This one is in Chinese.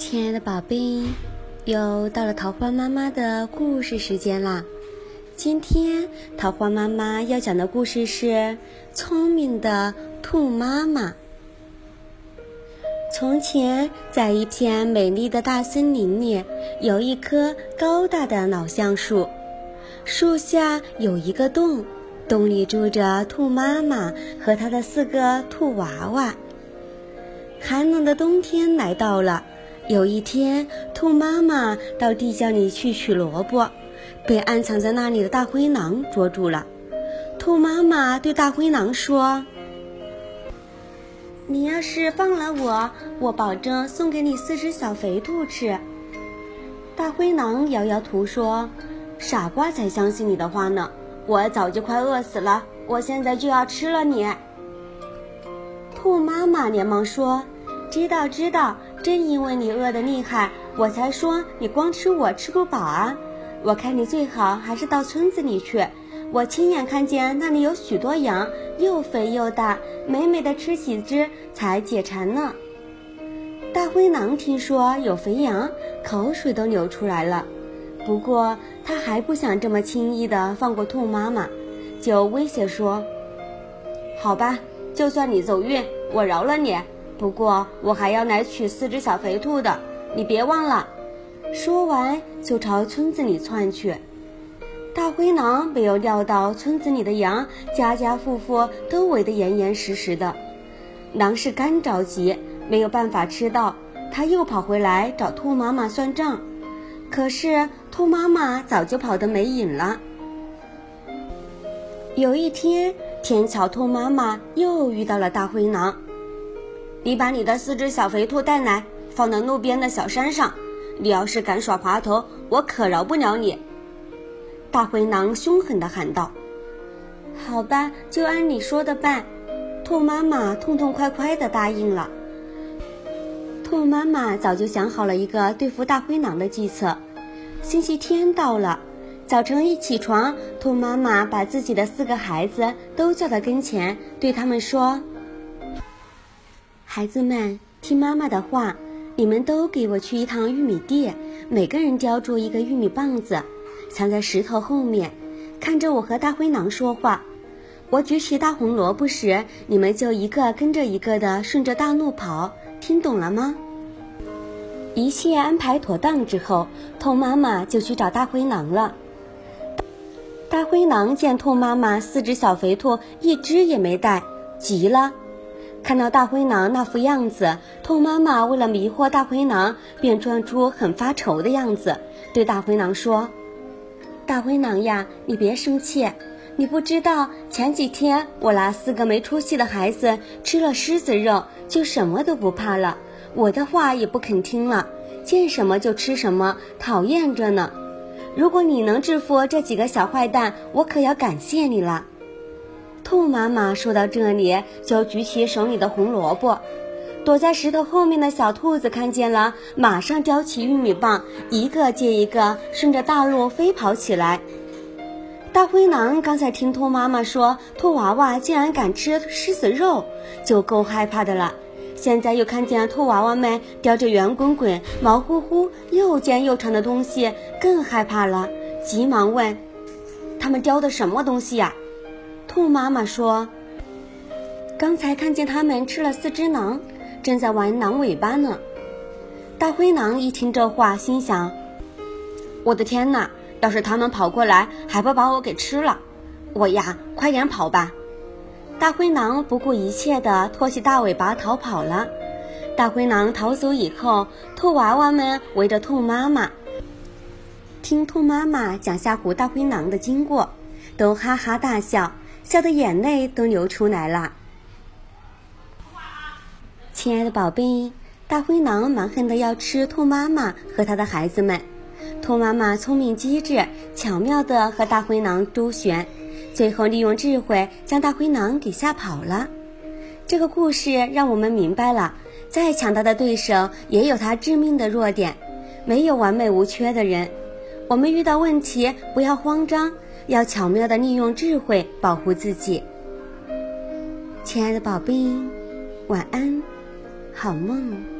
亲爱的宝贝，又到了桃花妈妈的故事时间啦！今天桃花妈妈要讲的故事是《聪明的兔妈妈》。从前，在一片美丽的大森林里，有一棵高大的老橡树，树下有一个洞，洞里住着兔妈妈和她的四个兔娃娃。寒冷的冬天来到了。有一天，兔妈妈到地窖里去取萝卜，被暗藏在那里的大灰狼捉住了。兔妈妈对大灰狼说：“你要是放了我，我保证送给你四只小肥兔吃。”大灰狼摇摇头说：“傻瓜才相信你的话呢！我早就快饿死了，我现在就要吃了你。”兔妈妈连忙说。知道知道，正因为你饿得厉害，我才说你光吃我吃不饱啊！我看你最好还是到村子里去，我亲眼看见那里有许多羊，又肥又大，美美的吃几只才解馋呢。大灰狼听说有肥羊，口水都流出来了。不过他还不想这么轻易的放过兔妈妈，就威胁说：“好吧，就算你走运，我饶了你。”不过我还要来取四只小肥兔的，你别忘了。说完就朝村子里窜去。大灰狼没有料到村子里的羊家家户户都围得严严实实的，狼是干着急，没有办法吃到，他又跑回来找兔妈妈算账。可是兔妈妈早就跑得没影了。有一天，天桥兔妈妈又遇到了大灰狼。你把你的四只小肥兔带来，放到路边的小山上。你要是敢耍滑头，我可饶不了你！”大灰狼凶狠地喊道。“好吧，就按你说的办。”兔妈妈痛痛快快地答应了。兔妈妈早就想好了一个对付大灰狼的计策。星期天到了，早晨一起床，兔妈妈把自己的四个孩子都叫到跟前，对他们说。孩子们，听妈妈的话，你们都给我去一趟玉米地，每个人叼住一个玉米棒子，藏在石头后面，看着我和大灰狼说话。我举起大红萝卜时，你们就一个跟着一个的顺着大路跑。听懂了吗？一切安排妥当之后，兔妈妈就去找大灰狼了。大灰狼见兔妈妈四只小肥兔一只也没带，急了。看到大灰狼那副样子，兔妈妈为了迷惑大灰狼，便装出很发愁的样子，对大灰狼说：“大灰狼呀，你别生气，你不知道前几天我那四个没出息的孩子吃了狮子肉，就什么都不怕了，我的话也不肯听了，见什么就吃什么，讨厌着呢。如果你能制服这几个小坏蛋，我可要感谢你了。”兔妈妈说到这里，就举起手里的红萝卜。躲在石头后面的小兔子看见了，马上叼起玉米棒，一个接一个顺着大路飞跑起来。大灰狼刚才听兔妈妈说兔娃娃竟然敢吃狮子肉，就够害怕的了。现在又看见兔娃娃们叼着圆滚滚、毛乎乎、又尖又长的东西，更害怕了，急忙问：“他们叼的什么东西呀？”兔妈妈说：“刚才看见他们吃了四只狼，正在玩狼尾巴呢。”大灰狼一听这话，心想：“我的天哪！要是他们跑过来，还不把我给吃了？我呀，快点跑吧！”大灰狼不顾一切地拖起大尾巴逃跑了。大灰狼逃走以后，兔娃娃们围着兔妈妈，听兔妈妈讲吓唬大灰狼的经过，都哈哈大笑。笑得眼泪都流出来了。亲爱的宝贝，大灰狼蛮横的要吃兔妈妈和他的孩子们。兔妈妈聪明机智，巧妙的和大灰狼周旋，最后利用智慧将大灰狼给吓跑了。这个故事让我们明白了，再强大的对手也有他致命的弱点，没有完美无缺的人。我们遇到问题不要慌张。要巧妙的利用智慧保护自己，亲爱的宝贝，晚安，好梦。